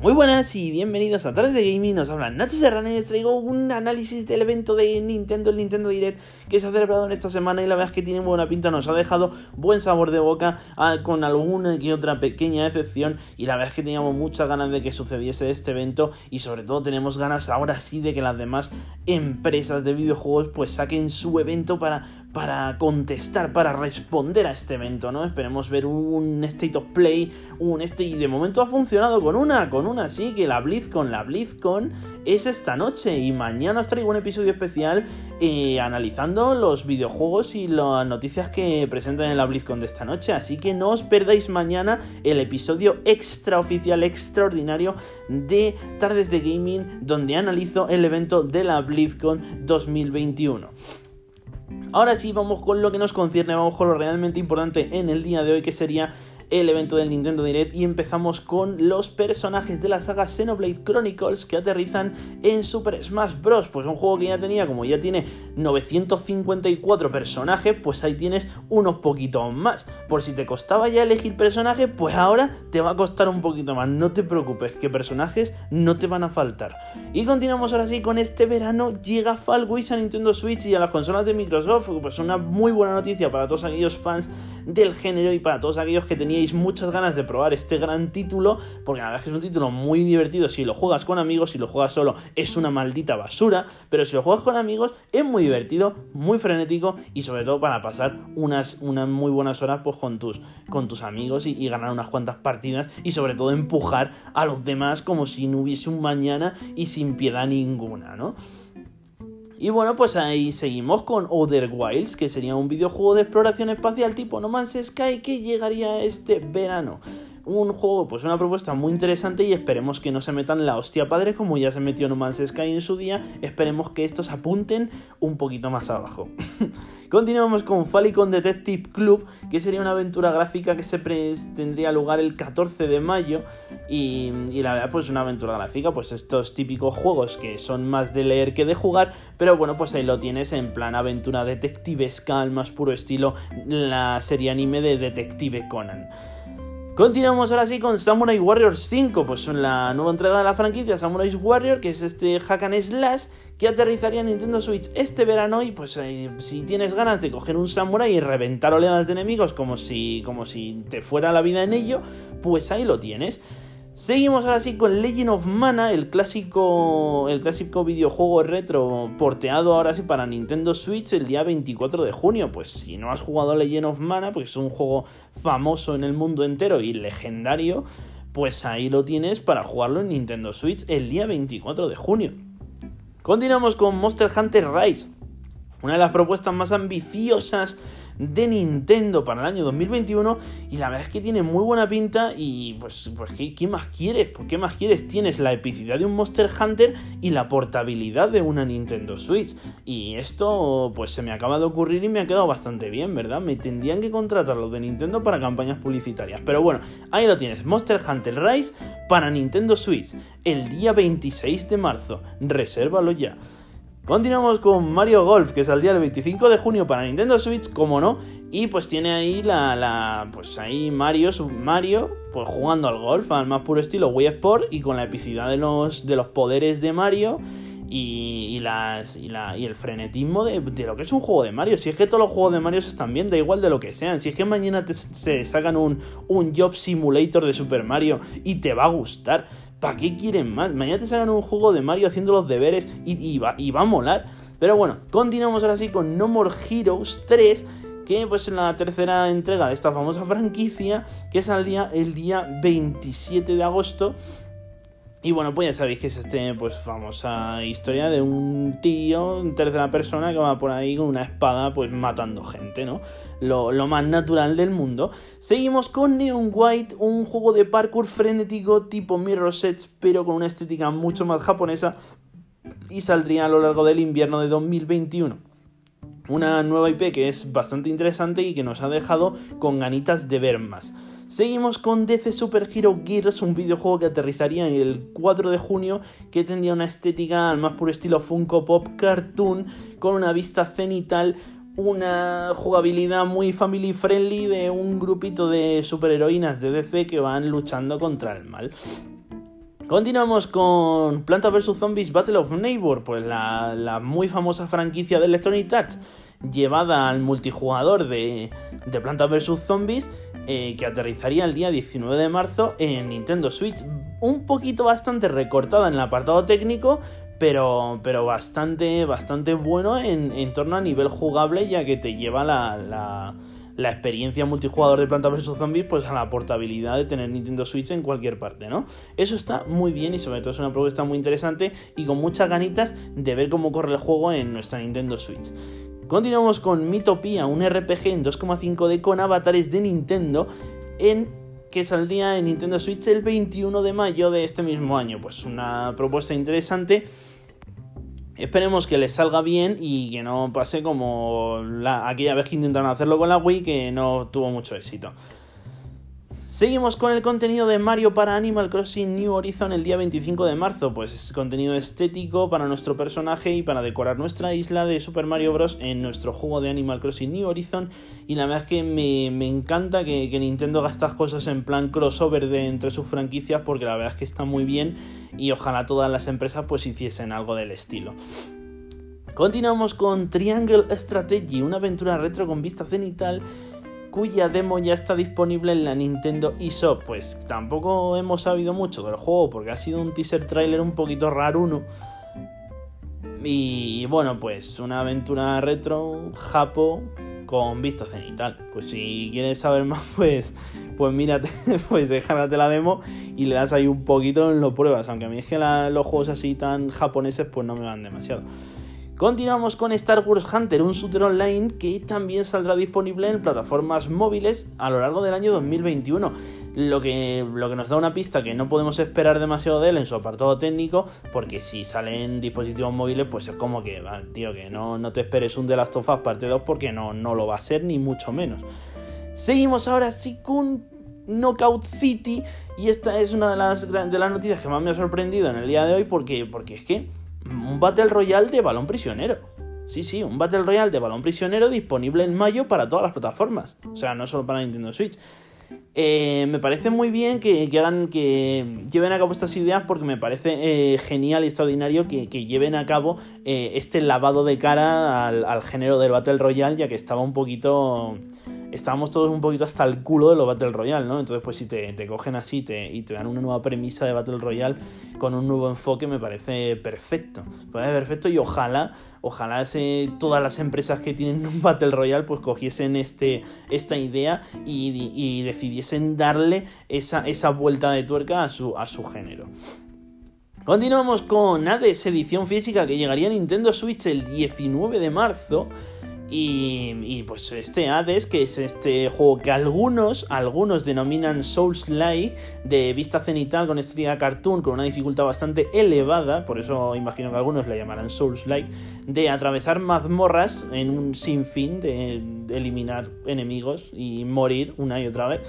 Muy buenas y bienvenidos a Tardes de Gaming, nos habla Nacho Serrano y les traigo un análisis del evento de Nintendo, el Nintendo Direct, que se ha celebrado en esta semana y la verdad es que tiene buena pinta, nos ha dejado buen sabor de boca ah, con alguna y otra pequeña excepción y la verdad es que teníamos muchas ganas de que sucediese este evento y sobre todo tenemos ganas ahora sí de que las demás empresas de videojuegos pues saquen su evento para, para contestar, para responder a este evento, ¿no? Esperemos ver un State of Play, un este y de momento ha funcionado con una, con una así, que la BlizzCon, la BlizzCon es esta noche y mañana os traigo un episodio especial eh, analizando los videojuegos y las noticias que presentan en la BlizzCon de esta noche, así que no os perdáis mañana el episodio extraoficial, extraordinario de Tardes de Gaming, donde analizo el evento de la BlizzCon 2021. Ahora sí, vamos con lo que nos concierne, vamos con lo realmente importante en el día de hoy, que sería el evento del Nintendo Direct y empezamos con los personajes de la saga Xenoblade Chronicles que aterrizan en Super Smash Bros. Pues un juego que ya tenía, como ya tiene 954 personajes, pues ahí tienes unos poquitos más. Por si te costaba ya elegir personajes, pues ahora te va a costar un poquito más. No te preocupes, que personajes no te van a faltar. Y continuamos ahora sí con este verano. Llega Fall Guys a Nintendo Switch y a las consolas de Microsoft. Pues una muy buena noticia para todos aquellos fans del género y para todos aquellos que teníais muchas ganas de probar este gran título, porque la verdad es que es un título muy divertido si lo juegas con amigos, si lo juegas solo es una maldita basura, pero si lo juegas con amigos es muy divertido, muy frenético y sobre todo para pasar unas, unas muy buenas horas pues, con, tus, con tus amigos y, y ganar unas cuantas partidas y sobre todo empujar a los demás como si no hubiese un mañana y sin piedad ninguna, ¿no? Y bueno, pues ahí seguimos con Other Wilds, que sería un videojuego de exploración espacial tipo No Man's Sky que llegaría este verano. Un juego, pues una propuesta muy interesante y esperemos que no se metan la hostia padre como ya se metió No Man's Sky en su día. Esperemos que estos apunten un poquito más abajo. Continuamos con Falicon Detective Club, que sería una aventura gráfica que se tendría lugar el 14 de mayo. Y, la verdad, pues una aventura gráfica, pues estos típicos juegos que son más de leer que de jugar. Pero bueno, pues ahí lo tienes en plan aventura detectivesca, al más puro estilo la serie anime de Detective Conan. Continuamos ahora sí con Samurai Warriors 5, pues son la nueva entrega de la franquicia Samurai Warrior, que es este hack slash que aterrizaría en Nintendo Switch este verano y pues eh, si tienes ganas de coger un samurai y reventar oleadas de enemigos como si, como si te fuera la vida en ello, pues ahí lo tienes. Seguimos ahora sí con Legend of Mana, el clásico, el clásico videojuego retro porteado ahora sí para Nintendo Switch el día 24 de junio. Pues si no has jugado Legend of Mana, porque es un juego famoso en el mundo entero y legendario, pues ahí lo tienes para jugarlo en Nintendo Switch el día 24 de junio. Continuamos con Monster Hunter Rise, una de las propuestas más ambiciosas de Nintendo para el año 2021 y la verdad es que tiene muy buena pinta y pues, pues ¿qué, más quieres? ¿Por qué más quieres? Tienes la epicidad de un Monster Hunter y la portabilidad de una Nintendo Switch y esto pues se me acaba de ocurrir y me ha quedado bastante bien, ¿verdad? Me tendrían que contratar los de Nintendo para campañas publicitarias, pero bueno, ahí lo tienes, Monster Hunter Rise para Nintendo Switch el día 26 de marzo, resérvalo ya. Continuamos con Mario Golf, que saldría el 25 de junio para Nintendo Switch, como no, y pues tiene ahí la, la pues ahí Mario, Mario, pues jugando al golf al más puro estilo Wii Sport y con la epicidad de los, de los poderes de Mario y, las, y, la, y el frenetismo de, lo que es un juego de Mario. Si es que todos los juegos de Mario están bien, da igual de lo que sean. Si es que mañana te, se sacan un, un Job Simulator de Super Mario y te va a gustar. ¿Para qué quieren más? Mañana te salgan un juego de Mario haciendo los deberes y, va, y va a molar. Pero bueno, continuamos ahora sí con No More Heroes 3 que pues en la tercera entrega de esta famosa franquicia que saldría el día 27 de agosto y bueno, pues ya sabéis que es este, pues famosa historia de un tío en tercera persona que va por ahí con una espada, pues matando gente, ¿no? Lo, lo, más natural del mundo. Seguimos con Neon White, un juego de parkour frenético tipo Mirror Sets, pero con una estética mucho más japonesa. Y saldría a lo largo del invierno de 2021. Una nueva IP que es bastante interesante y que nos ha dejado con ganitas de ver más. Seguimos con DC Super Hero Gears, un videojuego que aterrizaría el 4 de junio, que tendría una estética al más puro estilo Funko Pop Cartoon, con una vista cenital, una jugabilidad muy family friendly de un grupito de superheroínas de DC que van luchando contra el mal. Continuamos con Planta vs Zombies Battle of Neighbor, pues la, la muy famosa franquicia de Electronic Arts llevada al multijugador de, de Planta vs Zombies eh, que aterrizaría el día 19 de marzo en Nintendo Switch. Un poquito bastante recortada en el apartado técnico, pero, pero bastante, bastante bueno en, en torno a nivel jugable, ya que te lleva la, la experiencia multijugador de Planta vs Zombies pues a la portabilidad de tener Nintendo Switch en cualquier parte, ¿no? Eso está muy bien y sobre todo es una propuesta muy interesante y con muchas ganitas de ver cómo corre el juego en nuestra Nintendo Switch. Continuamos con Mitopia, un RPG en 2,5D con avatares de Nintendo en que saldría en Nintendo Switch el 21 de mayo de este mismo año. Pues una propuesta interesante Esperemos que les salga bien y que no pase como la, aquella vez que intentaron hacerlo con la Wii que no tuvo mucho éxito. Seguimos con el contenido de Mario para Animal Crossing New Horizon el día 25 de marzo, pues es contenido estético para nuestro personaje y para decorar nuestra isla de Super Mario Bros. en nuestro juego de Animal Crossing New Horizon y la verdad es que me, encanta que, Nintendo haga estas cosas en plan crossover de entre sus franquicias porque la verdad es que está muy bien y ojalá todas las empresas pues hiciesen algo del estilo. Continuamos con Triangle Strategy, una aventura retro con vista cenital cuya demo ya está disponible en la Nintendo eShop. Pues tampoco hemos sabido mucho del juego porque ha sido un teaser trailer un poquito raro uno. Y bueno, pues una aventura retro, japo, con vista cenital. Pues si quieres saber más, pues, pues mírate, pues déjate la demo y le das ahí un poquito en lo pruebas. Aunque a mí es que los juegos así tan japoneses pues no me van demasiado. Continuamos con Star Wars Hunter, un shooter online que también saldrá disponible en plataformas móviles a lo largo del año 2021. Lo que, lo que nos da una pista que no podemos esperar demasiado de él en su apartado técnico, porque si sale en dispositivos móviles, pues es como que, tío, que no, no te esperes un The Last of Us parte 2 porque no, no lo va a ser, ni mucho menos. Seguimos ahora sí con Knockout City, y esta es una de las, de las noticias que más me ha sorprendido en el día de hoy, porque, porque es que un Battle Royale de balón prisionero. Sí, sí, un Battle Royale de balón prisionero disponible en mayo para todas las plataformas. O sea, no solo para Nintendo Switch. Eh, me parece muy bien que, hagan, que lleven a cabo estas ideas porque me parece eh, genial y extraordinario que, lleven a cabo eh, este lavado de cara al, al, género del Battle Royale, ya que estaba un poquito estábamos todos un poquito hasta el culo de los Battle Royale, ¿no? Entonces, pues si te, te cogen así y te dan una nueva premisa de Battle Royale con un nuevo enfoque, me parece perfecto. Me parece perfecto y ojalá, ojalá todas las empresas que tienen un Battle Royale, pues cogiesen este, esta idea y, decidiesen darle esa, esa vuelta de tuerca a su, a su género. Continuamos con Hades edición física que llegaría a Nintendo Switch el 19 de marzo y, pues este Hades, que es este juego que algunos, algunos denominan Souls-like, de vista cenital con estética cartoon, con una dificultad bastante elevada, por eso imagino que algunos le llamarán Souls-like, de atravesar mazmorras en un sinfín de, de eliminar enemigos y morir una y otra vez.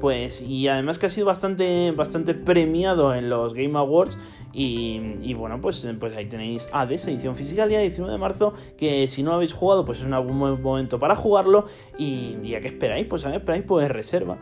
Pues, y además que ha sido bastante, bastante premiado en los Game Awards y, bueno, pues, pues ahí tenéis Hades, edición física el día 19 de marzo, que si no lo habéis jugado, pues es un buen momento para jugarlo. Y, ya que esperáis, pues a esperáis, pues reserva.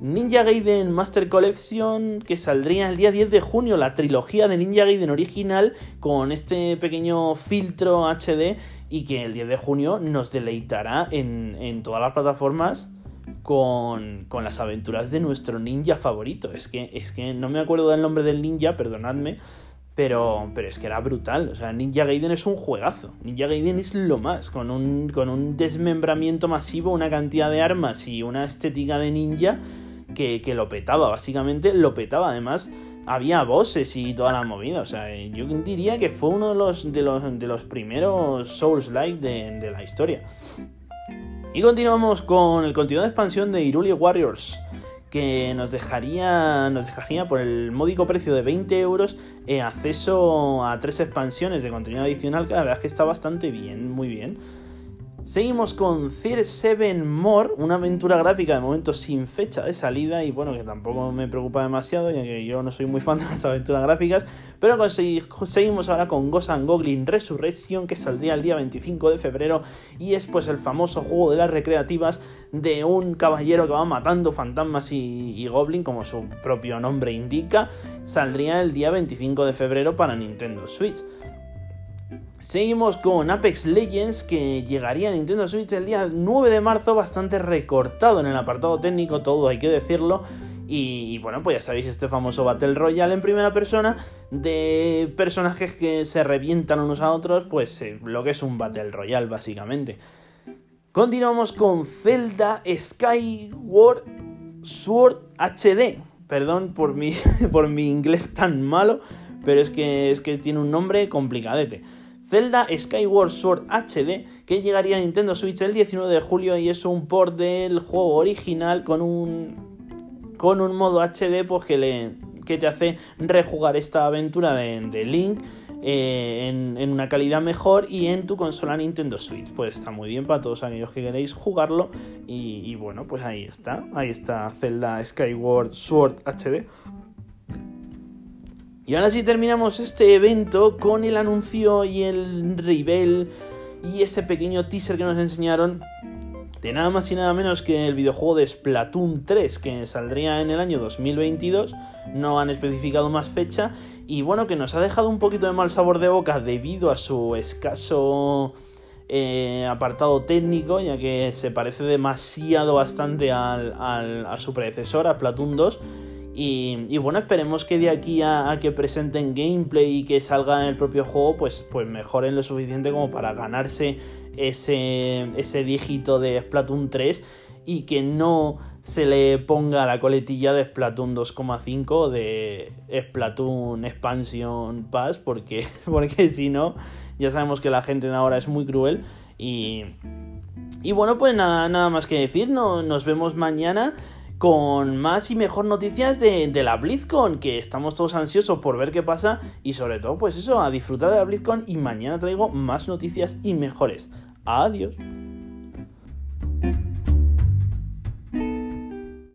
Ninja Gaiden Master Collection que saldría el día 10 de junio, la trilogía de Ninja Gaiden original con este pequeño filtro HD y que el 10 de junio nos deleitará en, en todas las plataformas con, con, las aventuras de nuestro ninja favorito. Es que, es que no me acuerdo del nombre del ninja, perdonadme, pero, pero es que era brutal. O sea, Ninja Gaiden es un juegazo. Ninja Gaiden es lo más, con un, con un desmembramiento masivo, una cantidad de armas y una estética de ninja que, que lo petaba, básicamente lo petaba. Además, había bosses y toda la movida. O sea, yo diría que fue uno de los, de los, de los primeros Souls-like de, de la historia. Y continuamos con el contenido de expansión de Iruli Warriors, que nos dejaría, nos dejaría por el módico precio de 20 euros eh, acceso a tres expansiones de contenido adicional, que la verdad es que está bastante bien, muy bien. Seguimos con Fear 7 More, una aventura gráfica de momento sin fecha de salida y bueno, que tampoco me preocupa demasiado ya que yo no soy muy fan de las aventuras gráficas, pero seguimos ahora con Ghost and Goblin Resurrection que saldría el día 25 de febrero y es pues el famoso juego de las recreativas de un caballero que va matando fantasmas y, y goblin como su propio nombre indica, saldría el día 25 de febrero para Nintendo Switch. Seguimos con Apex Legends que llegaría a Nintendo Switch el día 9 de marzo, bastante recortado en el apartado técnico, todo hay que decirlo. Y, bueno, pues ya sabéis, este famoso Battle Royale en primera persona de personajes que se revientan unos a otros, pues eh, lo que es un Battle Royale básicamente. Continuamos con Zelda Skyward Sword HD. Perdón por mi, por mi inglés tan malo, pero es que, es que tiene un nombre complicadete. Zelda Skyward Sword HD, que llegaría a Nintendo Switch el 19 de julio y es un port del juego original con un, con un modo HD pues, que, le, que te hace rejugar esta aventura de, Link eh, en, una calidad mejor y en tu consola Nintendo Switch. Pues está muy bien para todos aquellos que queréis jugarlo. Y, y bueno, pues ahí está. Ahí está Zelda Skyward Sword HD. Y ahora sí terminamos este evento con el anuncio y el reveal y ese pequeño teaser que nos enseñaron de nada más y nada menos que el videojuego de Splatoon 3 que saldría en el año 2022. No han especificado más fecha y bueno, que nos ha dejado un poquito de mal sabor de boca debido a su escaso eh, apartado técnico, ya que se parece demasiado bastante al, a su predecesor, a Splatoon 2 y, bueno, esperemos que de aquí a, que presenten gameplay y que salga en el propio juego, pues, pues mejoren lo suficiente como para ganarse ese, ese dígito de Splatoon 3 y que no se le ponga la coletilla de Splatoon 2,5 de Splatoon Expansion Pass, porque, porque si no, ya sabemos que la gente de ahora es muy cruel y... Y bueno, pues nada, nada más que decir, no, nos vemos mañana con más y mejor noticias de, la BlizzCon, que estamos todos ansiosos por ver qué pasa y sobre todo pues eso, a disfrutar de la BlizzCon y mañana traigo más noticias y mejores. Adiós.